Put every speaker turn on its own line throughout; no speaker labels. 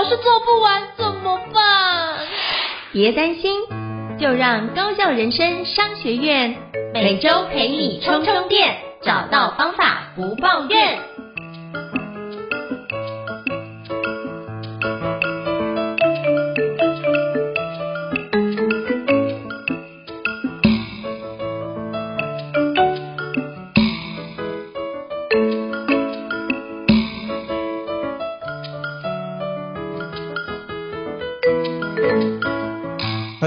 老是做不完，怎么办？
别担心，就让高校人生商学院每周陪你充充电，找到方法不抱怨。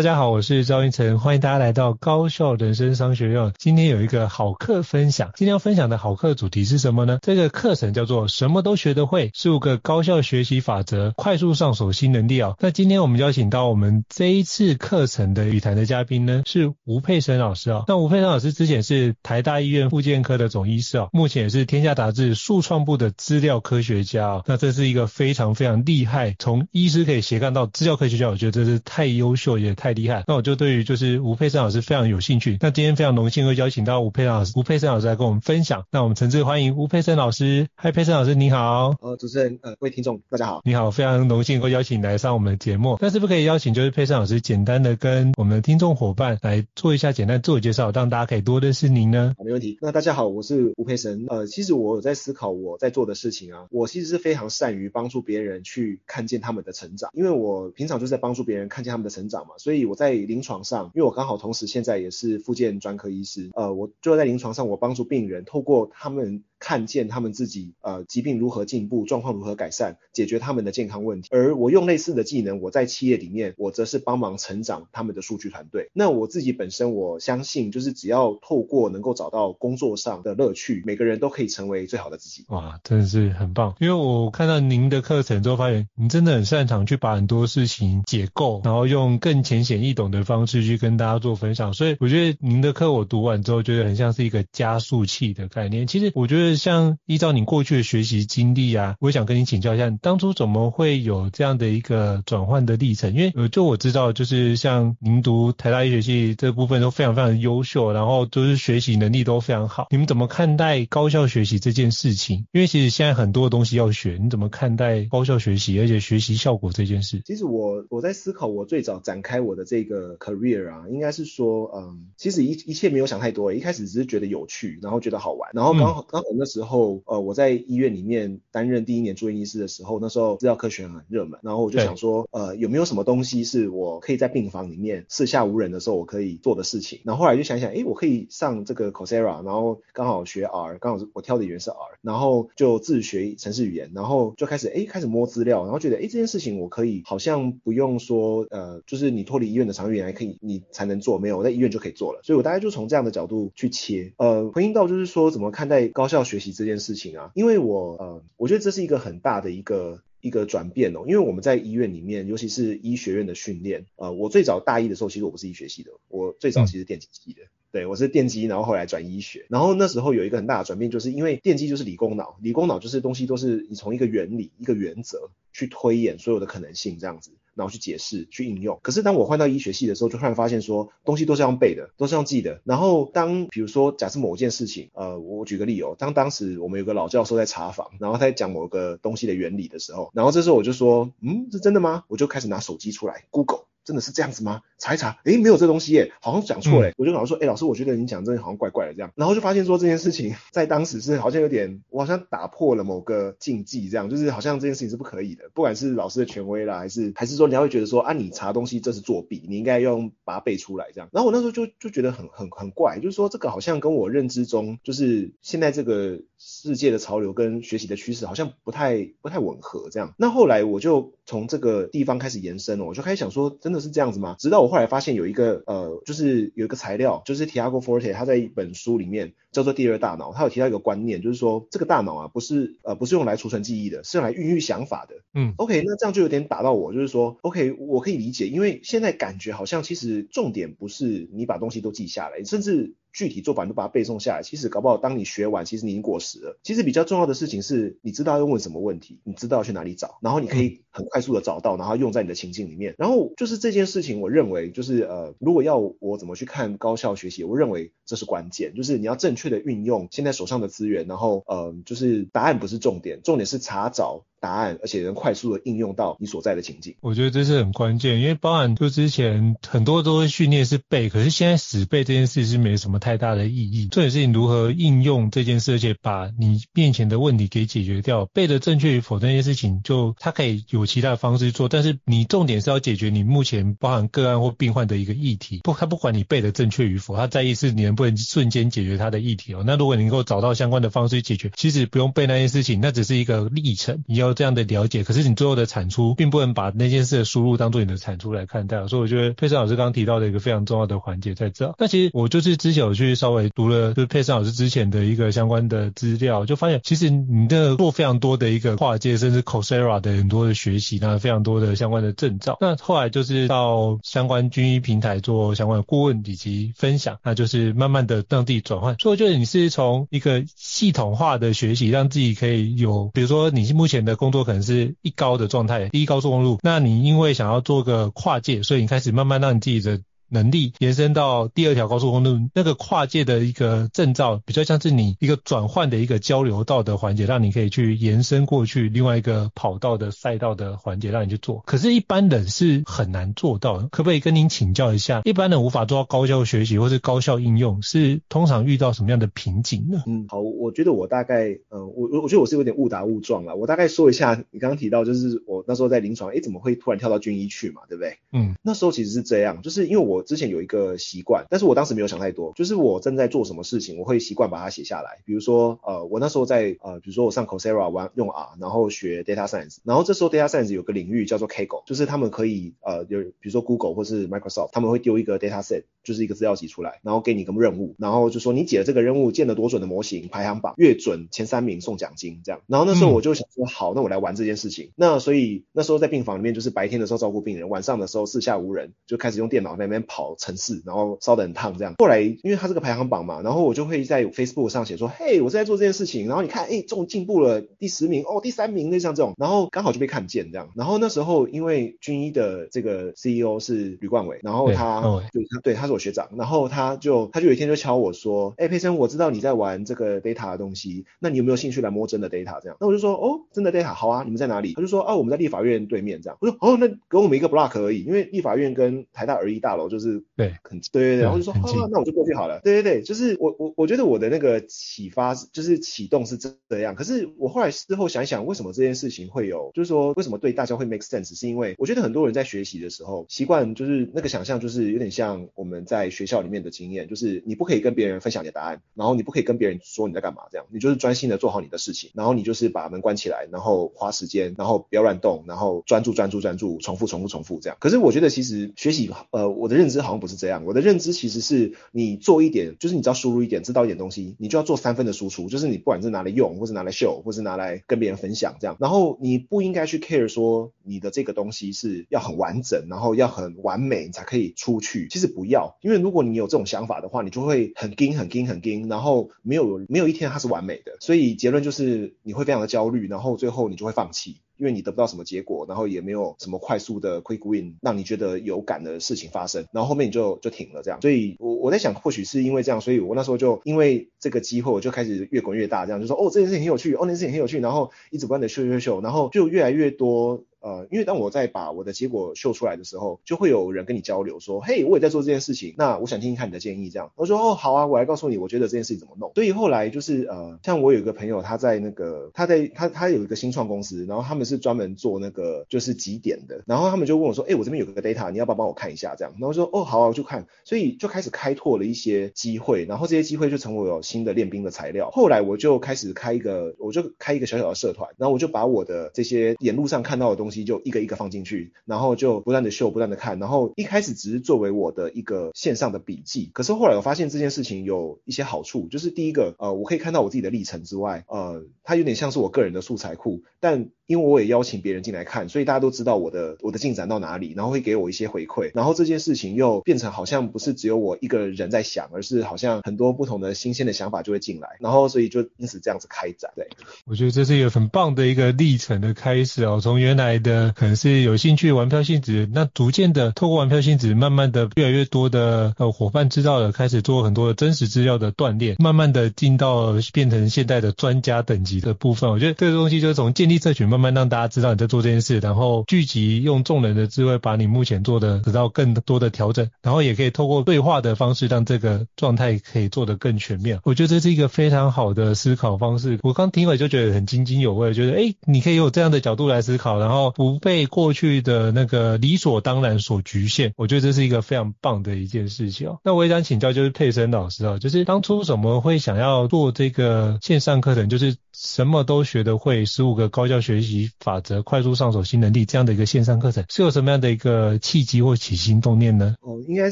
大家好，我是赵云成，欢迎大家来到高效人生商学院。今天有一个好课分享，今天要分享的好课主题是什么呢？这个课程叫做“什么都学得会”，十五个高效学习法则，快速上手新能力哦。那今天我们邀请到我们这一次课程的语谈的嘉宾呢，是吴佩珊老师哦。那吴佩珊老师之前是台大医院附健科的总医师哦，目前也是天下杂志数创部的资料科学家哦。那这是一个非常非常厉害，从医师可以斜杠到资料科学家，我觉得这是太优秀也太厉害，那我就对于就是吴佩珊老师非常有兴趣。那今天非常荣幸会邀请到吴佩珊老师，吴佩珊老师来跟我们分享。那我们诚挚欢迎吴佩珊老师。嗨，佩珊老师你好。
呃，主持人呃，各位听众大家好。
你好，非常荣幸会邀请你来上我们的节目。那是不是可以邀请就是佩珊老师简单的跟我们的听众伙伴来做一下简单自我介绍，让大家可以多认识您呢？
好，没问题。那大家好，我是吴佩珊。呃，其实我有在思考我在做的事情啊，我其实是非常善于帮助别人去看见他们的成长，因为我平常就是在帮助别人看见他们的成长嘛，所以所以我在临床。上，因为我刚好同时现在也是附件专科医师，呃，我就在临床上，我帮助病人透过他们。看见他们自己呃疾病如何进步，状况如何改善，解决他们的健康问题。而我用类似的技能，我在企业里面，我则是帮忙成长他们的数据团队。那我自己本身，我相信就是只要透过能够找到工作上的乐趣，每个人都可以成为最好的自己。
哇，真的是很棒！因为我看到您的课程之后，发现您真的很擅长去把很多事情解构，然后用更浅显易懂的方式去跟大家做分享。所以我觉得您的课我读完之后，觉得很像是一个加速器的概念。其实我觉得。像依照你过去的学习经历啊，我想跟你请教一下，你当初怎么会有这样的一个转换的历程？因为，就我知道，就是像您读台大医学系这部分都非常非常优秀，然后都是学习能力都非常好。你们怎么看待高效学习这件事情？因为其实现在很多东西要学，你怎么看待高效学习，而且学习效果这件事？
其实我我在思考，我最早展开我的这个 career 啊，应该是说，嗯，其实一一切没有想太多，一开始只是觉得有趣，然后觉得好玩，然后刚好刚好时候。呃，我在医院里面担任第一年住院医师的时候，那时候资料科学很热门，然后我就想说，呃，有没有什么东西是我可以在病房里面四下无人的时候我可以做的事情？然后后来就想想，哎，我可以上这个 Coursera，然后刚好学 R，刚好我挑的语言是 R，然后就自学程式语言，然后就开始，哎，开始摸资料，然后觉得，哎，这件事情我可以好像不用说，呃，就是你脱离医院的长语言还可以，你才能做，没有，我在医院就可以做了，所以我大概就从这样的角度去切，呃，回应到就是说怎么看待高校学习。这件事情啊，因为我呃，我觉得这是一个很大的一个一个转变哦。因为我们在医院里面，尤其是医学院的训练，呃，我最早大一的时候，其实我不是医学系的，我最早其实电机系的，对，我是电机，然后后来转医学，然后那时候有一个很大的转变，就是因为电机就是理工脑，理工脑就是东西都是你从一个原理、一个原则去推演所有的可能性这样子。然后去解释、去应用。可是当我换到医学系的时候，就突然发现说，东西都是要背的，都是要记的。然后当比如说，假设某件事情，呃，我举个例哦，当当时我们有个老教授在查房，然后他在讲某个东西的原理的时候，然后这时候我就说，嗯，是真的吗？我就开始拿手机出来，Google。真的是这样子吗？查一查，诶，没有这东西耶，好像讲错了。嗯、我就跟老师说，诶，老师，我觉得你讲这好像怪怪的这样。然后就发现说这件事情 在当时是好像有点，我好像打破了某个禁忌，这样就是好像这件事情是不可以的，不管是老师的权威啦，还是还是说你要会觉得说啊，你查东西这是作弊，你应该用把它背出来这样。然后我那时候就就觉得很很很怪，就是说这个好像跟我认知中就是现在这个世界的潮流跟学习的趋势好像不太不太吻合这样。那后来我就从这个地方开始延伸了，我就开始想说，真的是这样子吗？直到我后来发现有一个呃，就是有一个材料，就是 Tiago Forte 他在一本书里面叫做第二大脑，他有提到一个观念，就是说这个大脑啊不是呃不是用来储存记忆的，是用来孕育想法的。嗯，OK，那这样就有点打到我，就是说 OK，我可以理解，因为现在感觉好像其实重点不是你把东西都记下来，甚至。具体做法你都把它背诵下来，其实搞不好当你学完，其实你已经过时了。其实比较重要的事情是，你知道要问什么问题，你知道要去哪里找，然后你可以很快速的找到，然后用在你的情境里面。然后就是这件事情，我认为就是呃，如果要我怎么去看高效学习，我认为这是关键，就是你要正确确的运用现在手上的资源，然后呃，就是答案不是重点，重点是查找。答案，而且能快速的应用到你所在的情境。
我觉得这是很关键，因为包含就之前很多都会训练是背，可是现在死背这件事是没什么太大的意义。重点是你如何应用这件事，而且把你面前的问题给解决掉。背的正确与否这件事情，就它可以有其他的方式做，但是你重点是要解决你目前包含个案或病患的一个议题。不，他不管你背的正确与否，他在意是你能不能瞬间解决他的议题哦。那如果你能够找到相关的方式解决，其实不用背那件事情，那只是一个历程。你要这样的了解，可是你最后的产出，并不能把那件事的输入当做你的产出来看待，所以我觉得佩珊老师刚刚提到的一个非常重要的环节在这。那其实我就是之前有去稍微读了，就是佩珊老师之前的一个相关的资料，就发现其实你的做非常多的一个跨界，甚至 Coursera 的很多的学习，那非常多的相关的证照。那后来就是到相关军医平台做相关的顾问以及分享，那就是慢慢的让自己转换。所以我觉得你是从一个系统化的学习，让自己可以有，比如说你目前的工作可能是。一高的状态，第一高速公路。那你因为想要做个跨界，所以你开始慢慢让你自己的。能力延伸到第二条高速公路，那个跨界的一个证照，比较像是你一个转换的一个交流道的环节，让你可以去延伸过去另外一个跑道的赛道的环节，让你去做。可是，一般人是很难做到的。可不可以跟您请教一下，一般人无法做到高效学习或是高效应用，是通常遇到什么样的瓶颈呢？
嗯，好，我觉得我大概，呃，我我我觉得我是有点误打误撞了。我大概说一下，你刚刚提到就是我那时候在临床，诶，怎么会突然跳到军医去嘛，对不对？嗯，那时候其实是这样，就是因为我之前有一个。习惯，但是我当时没有想太多，就是我正在做什么事情，我会习惯把它写下来。比如说，呃，我那时候在呃，比如说我上 Coursera 玩用 R，然后学 Data Science，然后这时候 Data Science 有个领域叫做 Kaggle，就是他们可以呃，有比如说 Google 或是 Microsoft，他们会丢一个 Data Set，就是一个资料集出来，然后给你个任务，然后就说你解了这个任务，建了多准的模型，排行榜越准前三名送奖金这样。然后那时候我就想说，好，那我来玩这件事情。那所以那时候在病房里面，就是白天的时候照顾病人，晚上的时候四下无人，就开始用电脑在那边跑城市，然后烧得很烫。这样，后来因为他这个排行榜嘛，然后我就会在 Facebook 上写说，嘿，我是在做这件事情，然后你看，哎，这种进步了第十名，哦，第三名，那像这种，然后刚好就被看见这样，然后那时候因为军医的这个 CEO 是吕冠伟，然后他对他对他是我学长，然后他就他就有一天就敲我说，哎，佩森，我知道你在玩这个 data 的东西，那你有没有兴趣来摸真的 data 这样？那我就说，哦，真的 data 好啊，你们在哪里？他就说，哦，我们在立法院对面这样，我说，哦，那给我们一个 block 而已，因为立法院跟台大儿医大楼就是对很对对对，然后就说。啊，那我就过去好了。对对对，就是我我我觉得我的那个启发就是启动是这样。可是我后来事后想一想，为什么这件事情会有，就是说为什么对大家会 make sense，是因为我觉得很多人在学习的时候习惯就是那个想象，就是有点像我们在学校里面的经验，就是你不可以跟别人分享你的答案，然后你不可以跟别人说你在干嘛，这样你就是专心的做好你的事情，然后你就是把门关起来，然后花时间，然后不要乱动，然后专注专注专注，重复重复重复这样。可是我觉得其实学习，呃，我的认认知好像不是这样，我的认知其实是。你做一点，就是你只要输入一点，知道一点东西，你就要做三分的输出，就是你不管是拿来用，或是拿来秀，或是拿来跟别人分享这样。然后你不应该去 care 说你的这个东西是要很完整，然后要很完美，你才可以出去。其实不要，因为如果你有这种想法的话，你就会很惊、很惊、很惊，然后没有没有一天它是完美的。所以结论就是你会非常的焦虑，然后最后你就会放弃。因为你得不到什么结果，然后也没有什么快速的 quick win 让你觉得有感的事情发生，然后后面你就就停了这样。所以我我在想，或许是因为这样，所以我那时候就因为这个机会，我就开始越滚越大，这样就说哦，这件事情很有趣，哦，那件事情很有趣，然后一直不断的秀秀秀，然后就越来越多。呃，因为当我在把我的结果秀出来的时候，就会有人跟你交流说，嘿，我也在做这件事情，那我想听听看你的建议，这样。我说，哦，好啊，我来告诉你，我觉得这件事情怎么弄。所以后来就是，呃，像我有一个朋友，他在那个，他在他他有一个新创公司，然后他们是专门做那个就是几点的，然后他们就问我说，哎，我这边有个 data，你要不要帮我看一下这样？然后说，哦，好啊，我就看。所以就开始开拓了一些机会，然后这些机会就成为我新的练兵的材料。后来我就开始开一个，我就开一个小小的社团，然后我就把我的这些沿路上看到的东西就一个一个放进去，然后就不断的秀，不断的看。然后一开始只是作为我的一个线上的笔记，可是后来我发现这件事情有一些好处，就是第一个，呃，我可以看到我自己的历程之外，呃，它有点像是我个人的素材库，但因为我也邀请别人进来看，所以大家都知道我的我的进展到哪里，然后会给我一些回馈，然后这件事情又变成好像不是只有我一个人在想，而是好像很多不同的新鲜的想法就会进来，然后所以就因此这样子开展。对，
我觉得这是一个很棒的一个历程的开始哦，从原来的可能是有兴趣玩票性质，那逐渐的透过玩票性质，慢慢的越来越多的呃伙伴知道了，开始做很多的真实资料的锻炼，慢慢的进到变成现在的专家等级的部分。我觉得这个东西就是从建立社群，慢慢让大家知道你在做这件事，然后聚集用众人的智慧，把你目前做的得到更多的调整，然后也可以透过对话的方式，让这个状态可以做得更全面。我觉得这是一个非常好的思考方式。我刚听了就觉得很津津有味，觉得诶，你可以有这样的角度来思考，然后不被过去的那个理所当然所局限。我觉得这是一个非常棒的一件事情。那我也想请教，就是佩森老师啊，就是当初怎么会想要做这个线上课程，就是什么都学得会，十五个高效学习法则。快速上手新能力这样的一个线上课程，是有什么样的一个契机或起心动念呢？
哦，应该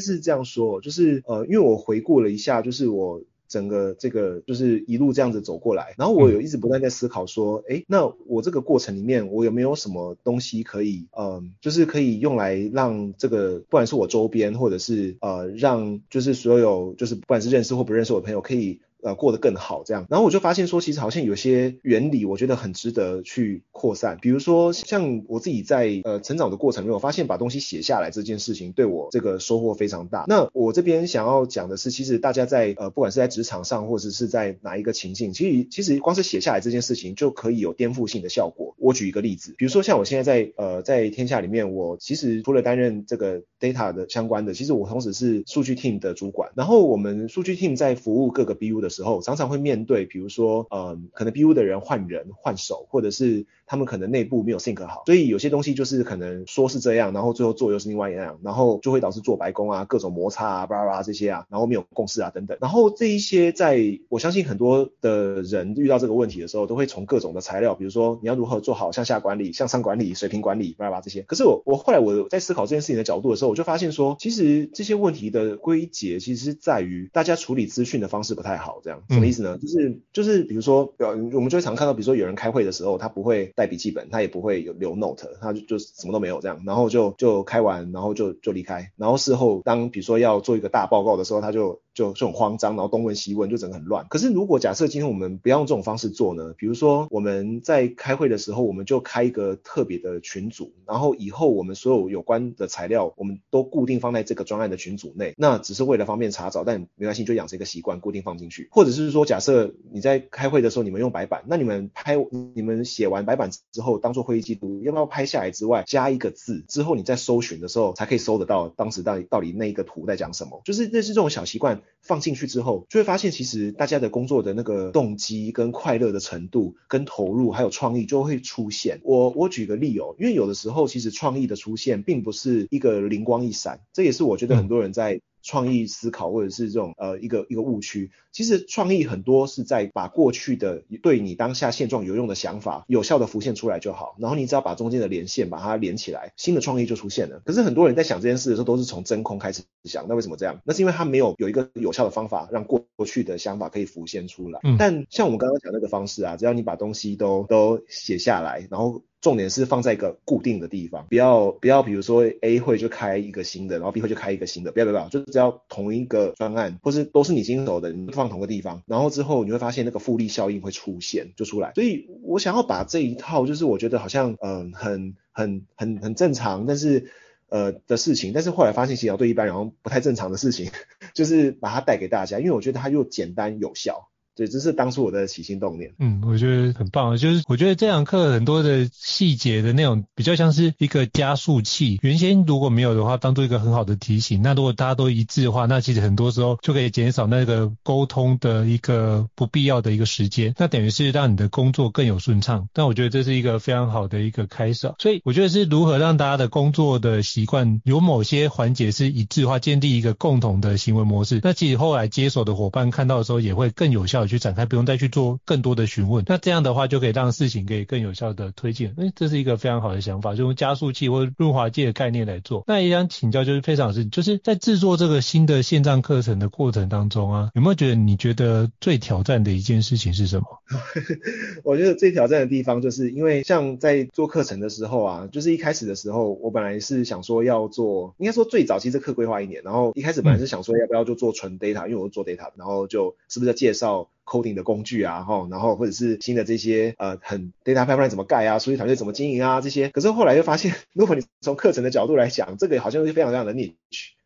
是这样说，就是呃，因为我回顾了一下，就是我整个这个就是一路这样子走过来，然后我有一直不断在思考说，哎、嗯，那我这个过程里面，我有没有什么东西可以，嗯、呃，就是可以用来让这个不管是我周边，或者是呃，让就是所有就是不管是认识或不认识我的朋友可以。呃，过得更好这样，然后我就发现说，其实好像有些原理，我觉得很值得去扩散。比如说，像我自己在呃成长的过程中，我发现把东西写下来这件事情对我这个收获非常大。那我这边想要讲的是，其实大家在呃不管是在职场上，或者是在哪一个情境，其实其实光是写下来这件事情就可以有颠覆性的效果。我举一个例子，比如说像我现在在呃在天下里面，我其实除了担任这个 data 的相关的，其实我同时是数据 team 的主管。然后我们数据 team 在服务各个 BU 的时候，常常会面对，比如说，呃，可能 BU 的人换人换手，或者是他们可能内部没有 sync 好，所以有些东西就是可能说是这样，然后最后做又是另外一样，然后就会导致做白宫啊，各种摩擦啊，巴拉巴拉这些啊，然后没有共识啊等等。然后这一些在我相信很多的人遇到这个问题的时候，都会从各种的材料，比如说你要如何做好向下管理、向上管理、水平管理，巴拉巴拉这些。可是我我后来我在思考这件事情的角度的时候，我就发现说，其实这些问题的归结其实在于大家处理资讯的方式不太好，这样什么意思呢？就是就是比如说，我们就会常看到，比如说有人开会的时候，他不会带笔记本，他也不会有留 note，他就就什么都没有这样，然后就就开完，然后就就离开，然后事后当比如说要做一个大报告的时候，他就。就就很慌张，然后东问西问，就整个很乱。可是如果假设今天我们不要用这种方式做呢？比如说我们在开会的时候，我们就开一个特别的群组，然后以后我们所有有关的材料，我们都固定放在这个专案的群组内。那只是为了方便查找，但没关系，就养成一个习惯，固定放进去。或者是说，假设你在开会的时候，你们用白板，那你们拍，你们写完白板之后，当做会议记录，要不要拍下来之外，加一个字，之后你在搜寻的时候，才可以搜得到当时到底到底那一个图在讲什么？就是类似这种小习惯。放进去之后，就会发现其实大家的工作的那个动机跟快乐的程度跟投入还有创意就会出现。我我举个例哦，因为有的时候其实创意的出现并不是一个灵光一闪，这也是我觉得很多人在。创意思考或者是这种呃一个一个误区，其实创意很多是在把过去的对你当下现状有用的想法有效的浮现出来就好，然后你只要把中间的连线把它连起来，新的创意就出现了。可是很多人在想这件事的时候都是从真空开始想，那为什么这样？那是因为他没有有一个有效的方法让过过去的想法可以浮现出来。嗯。但像我们刚刚讲那个方式啊，只要你把东西都都写下来，然后。重点是放在一个固定的地方，不要不要，比如说 A 会就开一个新的，然后 B 会就开一个新的，不要不要，不要，就只要同一个专案，或是都是你经手的，你放同个地方，然后之后你会发现那个复利效应会出现，就出来。所以我想要把这一套，就是我觉得好像嗯、呃、很很很很正常，但是呃的事情，但是后来发现其实对一般人不太正常的事情，就是把它带给大家，因为我觉得它又简单有效。对，这是当初我的起心动念。
嗯，我觉得很棒，就是我觉得这堂课很多的细节的内容比较像是一个加速器。原先如果没有的话，当做一个很好的提醒。那如果大家都一致的话，那其实很多时候就可以减少那个沟通的一个不必要的一个时间。那等于是让你的工作更有顺畅。但我觉得这是一个非常好的一个开始。所以我觉得是如何让大家的工作的习惯有某些环节是一致化，建立一个共同的行为模式。那其实后来接手的伙伴看到的时候，也会更有效。去展开，不用再去做更多的询问，那这样的话就可以让事情可以更有效的推进。诶，这是一个非常好的想法，就用加速器或润滑剂的概念来做。那也想请教，就是佩岑老师，就是在制作这个新的线上课程的过程当中啊，有没有觉得你觉得最挑战的一件事情是什么？
我觉得最挑战的地方，就是因为像在做课程的时候啊，就是一开始的时候，我本来是想说要做，应该说最早期这课规划一年，然后一开始本来是想说要不要就做纯 data，、因为我做 data，然后就是不是在介绍。Coding 的工具啊，哈，然后或者是新的这些呃，很 data pipeline 怎么盖啊，数据团队怎么经营啊，这些。可是后来又发现，如果你从课程的角度来讲，这个好像是非常非常的 niche，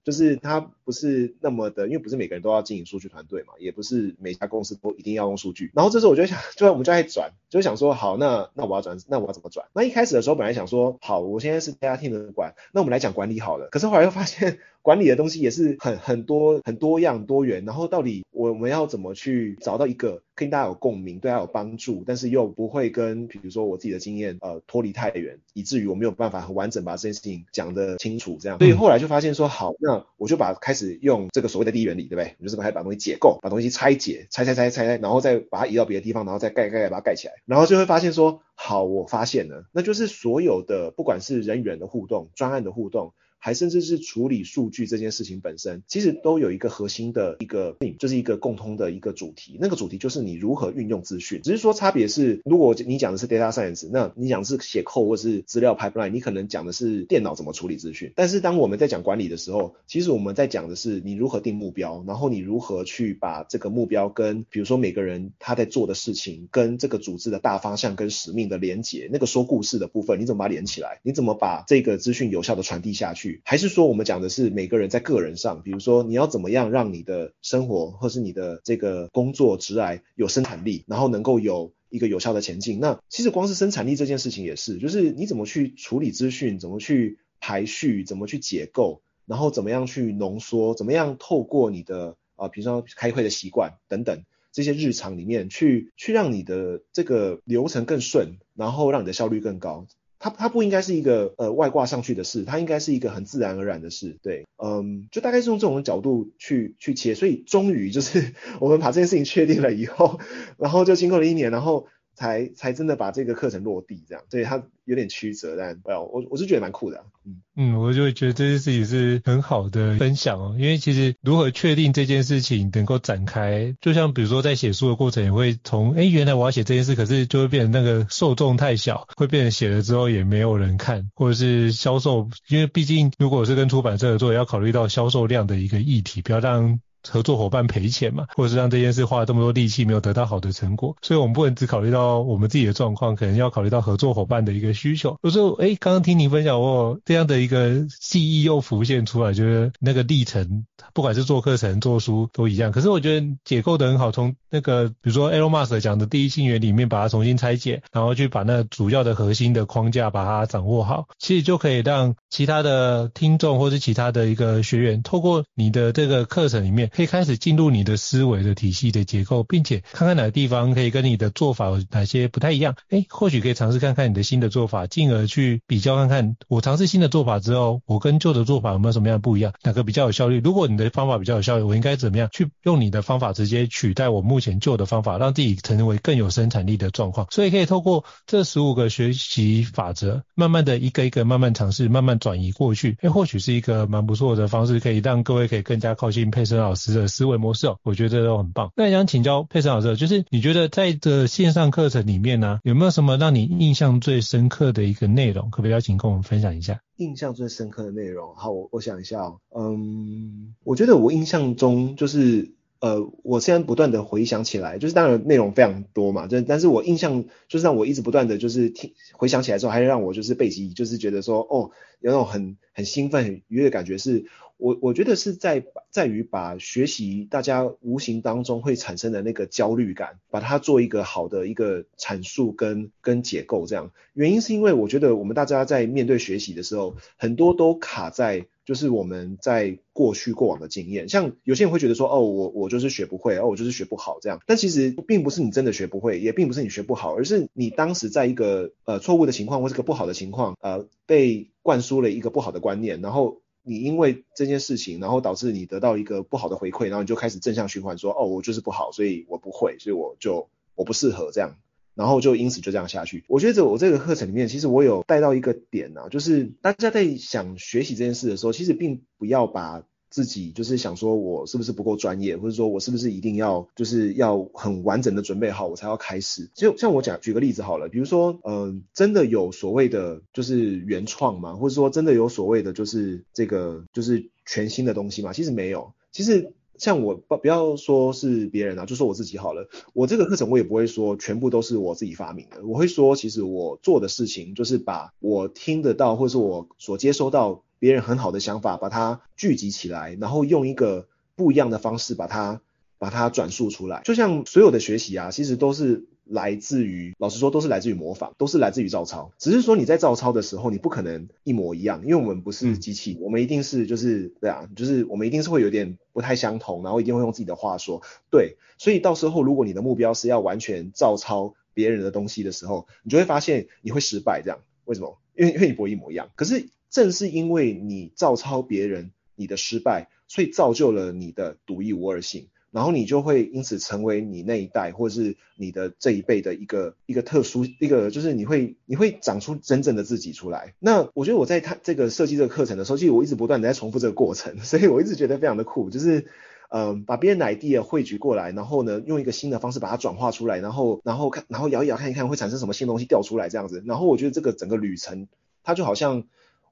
就是它不是那么的，因为不是每个人都要经营数据团队嘛，也不是每家公司都一定要用数据。然后这时候我就想，就我们就在转，就想说，好，那那我要转，那我要怎么转？那一开始的时候本来想说，好，我现在是 data team 的管，那我们来讲管理好了。可是后来又发现。管理的东西也是很很多很多样多元，然后到底我们要怎么去找到一个跟大家有共鸣、对大家有帮助，但是又不会跟比如说我自己的经验呃脱离太远，以至于我没有办法很完整把这件事情讲得清楚这样。所以后来就发现说好，那我就把开始用这个所谓的第一原理，对不对？我就是把把东西解构，把东西拆解，拆拆拆拆拆，然后再把它移到别的地方，然后再盖盖盖把它盖起来，然后就会发现说好，我发现了，那就是所有的不管是人与人的互动、专案的互动。还甚至是处理数据这件事情本身，其实都有一个核心的一个病，就是一个共通的一个主题。那个主题就是你如何运用资讯，只是说差别是，如果你讲的是 data science，那你讲的是写 code 或是资料 pipeline，你可能讲的是电脑怎么处理资讯。但是当我们在讲管理的时候，其实我们在讲的是你如何定目标，然后你如何去把这个目标跟比如说每个人他在做的事情跟这个组织的大方向跟使命的连结，那个说故事的部分，你怎么把它连起来？你怎么把这个资讯有效的传递下去？还是说我们讲的是每个人在个人上，比如说你要怎么样让你的生活或是你的这个工作职来有生产力，然后能够有一个有效的前进。那其实光是生产力这件事情也是，就是你怎么去处理资讯，怎么去排序，怎么去解构，然后怎么样去浓缩，怎么样透过你的啊，比如说开会的习惯等等这些日常里面去去让你的这个流程更顺，然后让你的效率更高。它它不应该是一个呃外挂上去的事，它应该是一个很自然而然的事，对，嗯，就大概是用这种角度去去切，所以终于就是 我们把这件事情确定了以后，然后就经过了一年，然后才才真的把这个课程落地这样，对，它有点曲折，但我我是觉得蛮酷的，嗯
嗯，我就觉得这件事情是很好的分享哦，因为其实如何确定这件事情能够展开，就像比如说在写书的过程也会从，哎，原来我要写这件事，可是就会变成那个受众太小，会变成写了之后也没有人看，或者是销售，因为毕竟如果是跟出版社合作，也要考虑到销售量的一个议题，不要让。合作伙伴赔钱嘛，或者是让这件事花了这么多力气没有得到好的成果，所以我们不能只考虑到我们自己的状况，可能要考虑到合作伙伴的一个需求。有时候，哎，刚刚听您分享过这样的一个记忆又浮现出来，就是那个历程，不管是做课程、做书都一样。可是我觉得解构得很好，从那个比如说 Elon Musk 讲的第一性原理里面把它重新拆解，然后去把那主要的核心的框架把它掌握好，其实就可以让其他的听众或是其他的一个学员，透过你的这个课程里面。可以开始进入你的思维的体系的结构，并且看看哪个地方可以跟你的做法有哪些不太一样。诶，或许可以尝试看看你的新的做法，进而去比较看看我尝试新的做法之后，我跟旧的做法有没有什么样的不一样，哪个比较有效率？如果你的方法比较有效率，我应该怎么样去用你的方法直接取代我目前旧的方法，让自己成为更有生产力的状况。所以可以透过这十五个学习法则，慢慢的一个一个慢慢尝试，慢慢转移过去。诶，或许是一个蛮不错的方式，可以让各位可以更加靠近佩森老师。的思维模式哦，我觉得都很棒。那想请教佩岑老师，就是你觉得在这线上课程里面呢、有没有什么让你印象最深刻的一个内容？可不可以邀请跟我们分享一下？
印象最深刻的内容，好，我我想一下哦，嗯，我觉得我印象中就是。呃，我现在不断的回想起来，就是当然内容非常多嘛，就但是我印象就是让我一直不断的就是听回想起来之后，还是让我就是背记忆，就是觉得说，哦，有那种很很兴奋、很愉悦的感觉是。我我觉得是在在于把学习大家无形当中会产生的那个焦虑感，把它做一个好的一个阐述跟跟解构这样。原因是因为我觉得我们大家在面对学习的时候，很多都卡在就是我们在过去过往的经验，像有些人会觉得说，哦，我我就是学不会，哦，我就是学不好这样。但其实并不是你真的学不会，也并不是你学不好，而是你当时在一个呃错误的情况或是个不好的情况，呃，被灌输了一个不好的观念，然后。你因为这件事情，然后导致你得到一个不好的回馈，然后你就开始正向循环说，哦，我就是不好，所以我不会，所以我就我不适合这样，然后就因此就这样下去。我觉得我这个课程里面，其实我有带到一个点啊，就是大家在想学习这件事的时候，其实并不要把。自己就是想说，我是不是不够专业，或者说我是不是一定要就是要很完整的准备好，我才要开始。就像我讲举个例子好了，比如说，嗯、真的有所谓的就是原创吗？或者说真的有所谓的就是这个就是全新的东西吗？其实没有。其实像我不不要说是别人啊，就说我自己好了。我这个课程我也不会说全部都是我自己发明的，我会说其实我做的事情就是把我听得到，或者是我所接收到。别人很好的想法，把它聚集起来，然后用一个不一样的方式把它把它转述出来。就像所有的学习啊，其实都是来自于，老实说都是来自于模仿，都是来自于照抄。只是说你在照抄的时候，你不可能一模一样，因为我们不是机器，我们一定是就是对啊，就是我们一定是会有点不太相同，然后一定会用自己的话说。对，所以到时候如果你的目标是要完全照抄别人的东西的时候，你就会发现你会失败。这样为什么？因为因为你不会一模一样。可是。正是因为你照抄别人，你的失败，所以造就了你的独一无二性，然后你就会因此成为你那一代或者是你的这一辈的一个一个特殊一个，就是你会你会长出真正的自己出来。那我觉得我在他这个设计这个课程的时候，其实我一直不断的在重复这个过程，所以我一直觉得非常的酷，就是嗯、把别人的 idea 汇聚过来，然后呢，用一个新的方式把它转化出来，然后然后看然后摇一摇看一看会产生什么新东西掉出来这样子，然后我觉得这个整个旅程它就好像。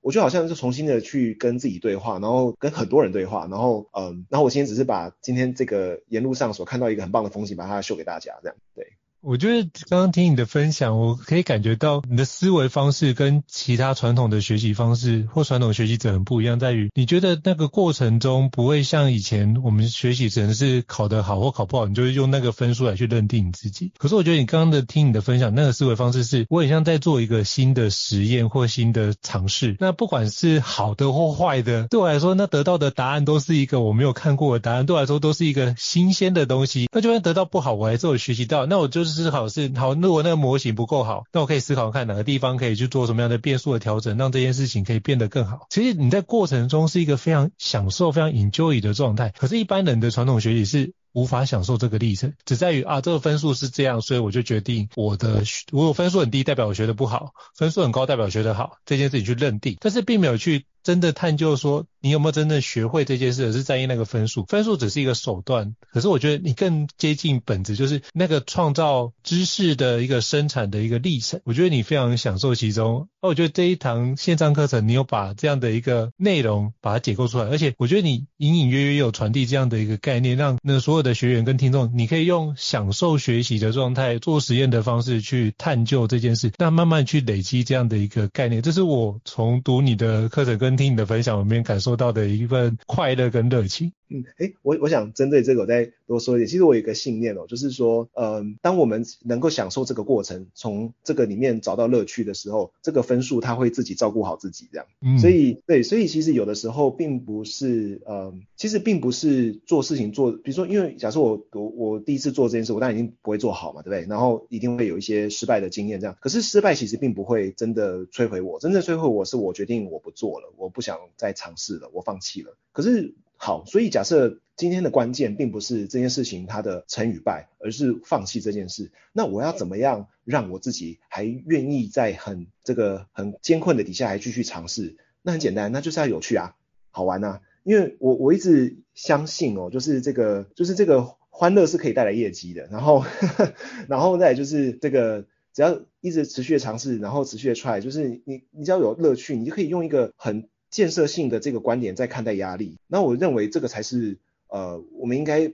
我就好像是重新的去跟自己对话，然后跟很多人对话，然后嗯，然后我今天只是把今天这个沿路上所看到一个很棒的风景，把它秀给大家，这样对。
我觉得刚刚听你的分享，我可以感觉到你的思维方式跟其他传统的学习方式或传统学习者很不一样，在于你觉得那个过程中不会像以前我们学习只能是考得好或考不好，你就是用那个分数来去认定你自己。可是我觉得你刚刚的听你的分享，那个思维方式是我很像在做一个新的实验或新的尝试。那不管是好的或坏的，对我来说，那得到的答案都是一个我没有看过的答案，对我来说都是一个新鲜的东西。那就算得到不好，我还是有学习到，那我就是。思考是好，如果那个模型不够好，那我可以思考看哪个地方可以去做什么样的变数的调整，让这件事情可以变得更好。其实你在过程中是一个非常享受、非常 enjoy 的状态。可是，一般人的传统学习是无法享受这个历程，只在于啊，这个分数是这样，所以我就决定我的我分数很低，代表我学得不好；分数很高，代表学得好。这件事情去认定，但是并没有去真的探究说。你有没有真正学会这件事？而是在意那个分数，分数只是一个手段。可是我觉得你更接近本质，就是那个创造知识的一个生产的一个历程。我觉得你非常享受其中。那我觉得这一堂线上课程，你有把这样的一个内容把它解构出来，而且我觉得你隐隐约约有传递这样的一个概念，让那所有的学员跟听众，你可以用享受学习的状态，做实验的方式去探究这件事，那慢慢去累积这样的一个概念。这是我从读你的课程跟听你的分享里面感受得到的一份快乐跟热情。
嗯，哎，我我想针对这个我再多说一点。其实我有一个信念哦，就是说，嗯，当我们能够享受这个过程，从这个里面找到乐趣的时候，这个分数它会自己照顾好自己，这样。嗯，所以对，所以其实有的时候并不是，嗯，其实并不是做事情做，比如说，因为假设我我我第一次做这件事，我当然已经不会做好嘛，对不对？然后一定会有一些失败的经验，这样。可是失败其实并不会真的摧毁我，真正摧毁我是我决定我不做了，我不想再尝试了，我放弃了。可是。好，所以假设今天的关键并不是这件事情它的成与败，而是放弃这件事。那我要怎么样让我自己还愿意在很这个很艰困的底下还继续尝试？那很简单，那就是要有趣啊，好玩啊。因为我我一直相信哦，就是这个就是这个欢乐是可以带来业绩的。然后呵呵 然后再就是这个只要一直持续的尝试，然后持续的 try，就是你你只要有乐趣，你就可以用一个很。建设性的这个观点在看待压力，那我认为这个才是呃我们应该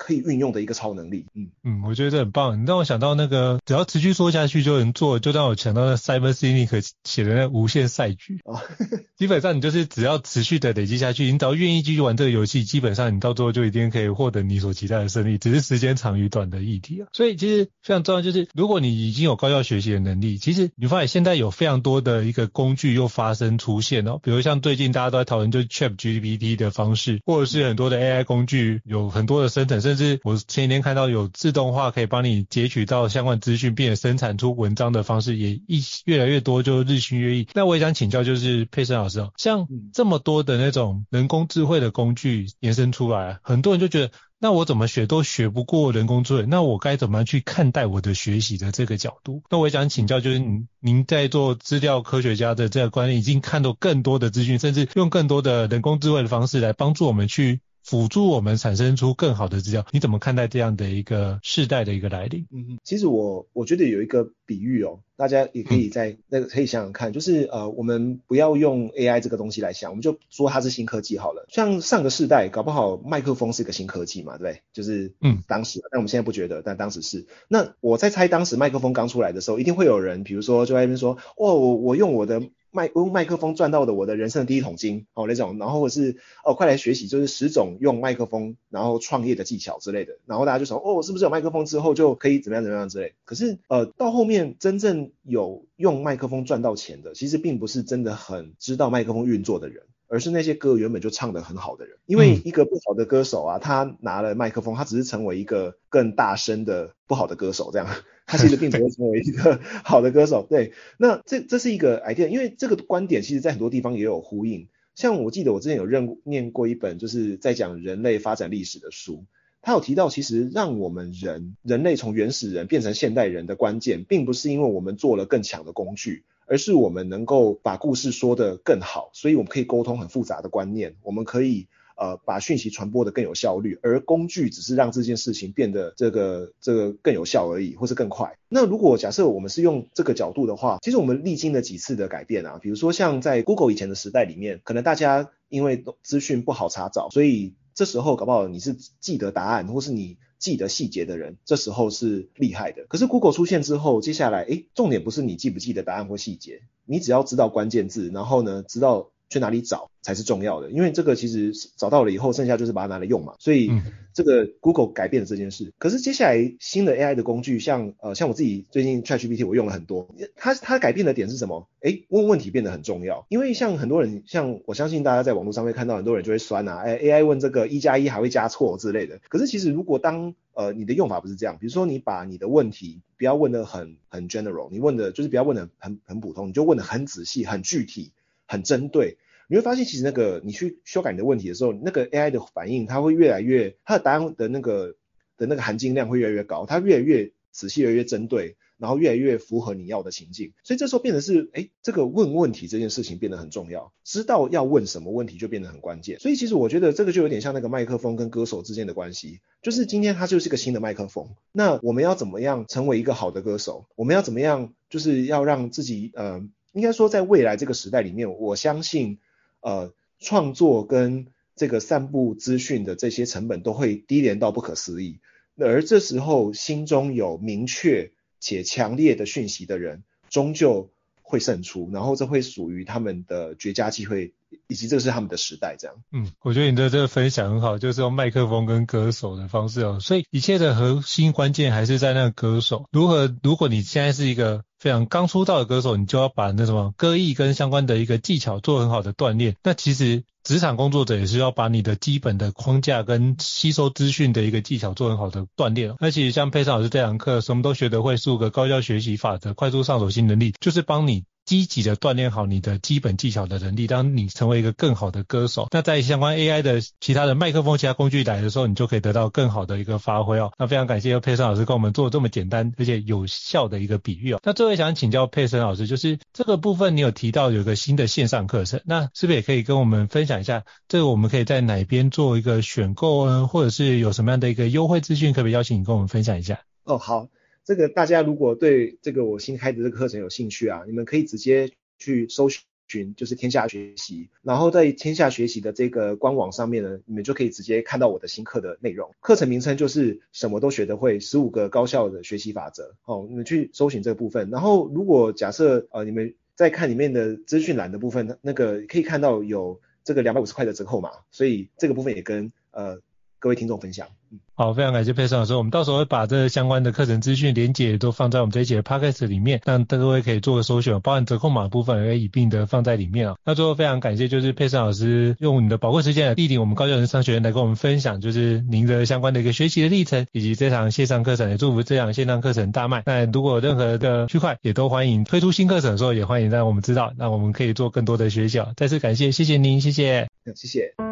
可以运用的一个超能力。
嗯嗯，我觉得这很棒。你让我想到那个只要持续说下去就能做，就让我想到那 Sinek 写的那无限赛局。哦，基本上你就是只要持续的累积下去，你只要愿意继续玩这个游戏，基本上你到最后就一定可以获得你所期待的胜利，只是时间长与短的议题啊。所以其实非常重要，就是如果你已经有高效学习的能力，其实你发现现在有非常多的一个工具又发生出现哦，比如像最近大家都在讨论就是 ChatGPT 的方式，或者是很多的 AI 工具有很多的生成，甚至我前几天看到有自动化可以帮你截取到相关资讯，并且生产出文章的方式也一越来越多，就日新月异。那我也想请教，就是佩森老师哦，像这么多的那种人工智慧的工具延伸出来，很多人就觉得。那我怎么学都学不过人工智慧，那我该怎么样去看待我的学习的这个角度？那我也想请教，就是您您在做资料科学家的这个观念，已经看到更多的资讯，甚至用更多的人工智慧的方式来帮助我们去辅助我们产生出更好的资料。你怎么看待这样的一个世代的一个来临？
嗯，其实我我觉得有一个比喻哦。大家也可以在那个可以想想看，就是呃，我们不要用 AI 这个东西来想，我们就说它是新科技好了。像上个世代，搞不好麦克风是一个新科技嘛，对不对？就是嗯，当时，但我们现在不觉得，但当时是。那我在猜，当时麦克风刚出来的时候，一定会有人，比如说就在那边说，哦，我我用我的麦用麦克风赚到的我的人生的第一桶金哦那种，然后或是哦快来学习，就是十种用麦克风然后创业的技巧之类的，然后大家就说，哦，是不是有麦克风之后就可以怎么样怎么样之类？可是呃，到后面真正有用麦克风赚到钱的，其实并不是真的很知道麦克风运作的人，而是那些歌原本就唱得很好的人。因为一个不好的歌手啊，他拿了麦克风，他只是成为一个更大声的不好的歌手，这样，他其实并不会成为一个 好的歌手。对，那这这是一个 idea，因为这个观点其实在很多地方也有呼应。像我记得我之前有认念过一本就是在讲人类发展历史的书。他有提到，其实让我们人人类从原始人变成现代人的关键，并不是因为我们做了更强的工具，而是我们能够把故事说得更好，所以我们可以沟通很复杂的观念，我们可以呃把讯息传播得更有效率，而工具只是让这件事情变得这个这个更有效而已，或是更快。那如果假设我们是用这个角度的话，其实我们历经了几次的改变啊，比如说像在 Google 以前的时代里面，可能大家因为资讯不好查找，所以这时候搞不好你是记得答案，或是你记得细节的人，这时候是厉害的。可是 Google 出现之后，接下来，诶，重点不是你记不记得答案或细节，你只要知道关键字，然后呢，知道。去哪里找才是重要的，因为这个其实找到了以后，剩下就是把它拿来用嘛。所以这个 Google 改变了这件事。可是接下来新的 AI 的工具，像呃像我自己最近 ChatGPT 我用了很多，它它改变的点是什么？诶，问问题变得很重要。因为像很多人，像我相信大家在网络上会看到很多人就会酸啊，诶 AI 问这个一加一还会加错之类的。可是其实如果当呃你的用法不是这样，比如说你把你的问题不要问得很很 general，你问的就是不要问的很很普通，你就问的很仔细、很具体。很针对，你会发现其实那个你去修改你的问题的时候，那个 AI 的反应它会越来越，它的答案的那个的那个含金量会越来越高，它越来越仔细，越来越针对，然后越来越符合你要的情境。所以这时候变得是，哎，这个问问题这件事情变得很重要，知道要问什么问题就变得很关键。所以其实我觉得这个就有点像那个麦克风跟歌手之间的关系，就是今天它就是一个新的麦克风，那我们要怎么样成为一个好的歌手？我们要怎么样就是要让自己呃。应该说，在未来这个时代里面，我相信，呃，创作跟这个散布资讯的这些成本都会低廉到不可思议。而这时候，心中有明确且强烈的讯息的人，终究会胜出，然后这会属于他们的绝佳机会。以及这是他们的时代，这样。嗯，
我觉得你的这个分享很好，就是用麦克风跟歌手的方式哦。所以一切的核心关键还是在那个歌手。如何？如果你现在是一个非常刚出道的歌手，你就要把那什么歌艺跟相关的一个技巧做很好的锻炼。那其实职场工作者也是要把你的基本的框架跟吸收资讯的一个技巧做很好的锻炼。那其实像佩珊老师这堂课，什么都学得会，数个高效学习法则，快速上手新能力，就是帮你。积极的锻炼好你的基本技巧的能力，当你成为一个更好的歌手，那在相关 AI 的其他的麦克风、其他工具来的时候，你就可以得到更好的一个发挥哦。那非常感谢佩森老师跟我们做这么简单而且有效的一个比喻哦。那最后想请教佩森老师，就是这个部分你有提到有一个新的线上课程，那是不是也可以跟我们分享一下？这个我们可以在哪边做一个选购呢？或者是有什么样的一个优惠资讯，可不可以邀请你跟我们分享一下？
哦，好，这个大家如果对这个我新开的这个课程有兴趣啊，你们可以直接。去搜寻就是天下学习，然后在天下学习的这个官网上面呢，你们就可以直接看到我的新课的内容。课程名称就是什么都学得会，十五个高效的学习法则。哦，你们去搜寻这个部分。然后如果假设呃你们在看里面的资讯栏的部分，那个可以看到有这个两百五十块的折扣码，所以这个部分也跟呃。各位听众分享，嗯，
好，非常感谢佩珊老师，我们到时候会把这相关的课程资讯连接都放在我们这一节的 podcast 里面，让各位可以做个搜寻，包含折扣码部分也一并的放在里面啊。那最后非常感谢就是佩珊老师用你的宝贵时间来莅临我们高教人商学院来跟我们分享，就是您的相关的一个学习的历程，以及这场线上课程，也祝福这场线上课程大卖。那如果有任何的区块，也都欢迎推出新课程的时候，也欢迎让我们知道，让我们可以做更多的学习。再次感谢，谢谢您，谢谢，
谢谢。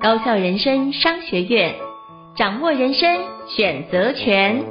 高校人生商学院，掌握人生选择权。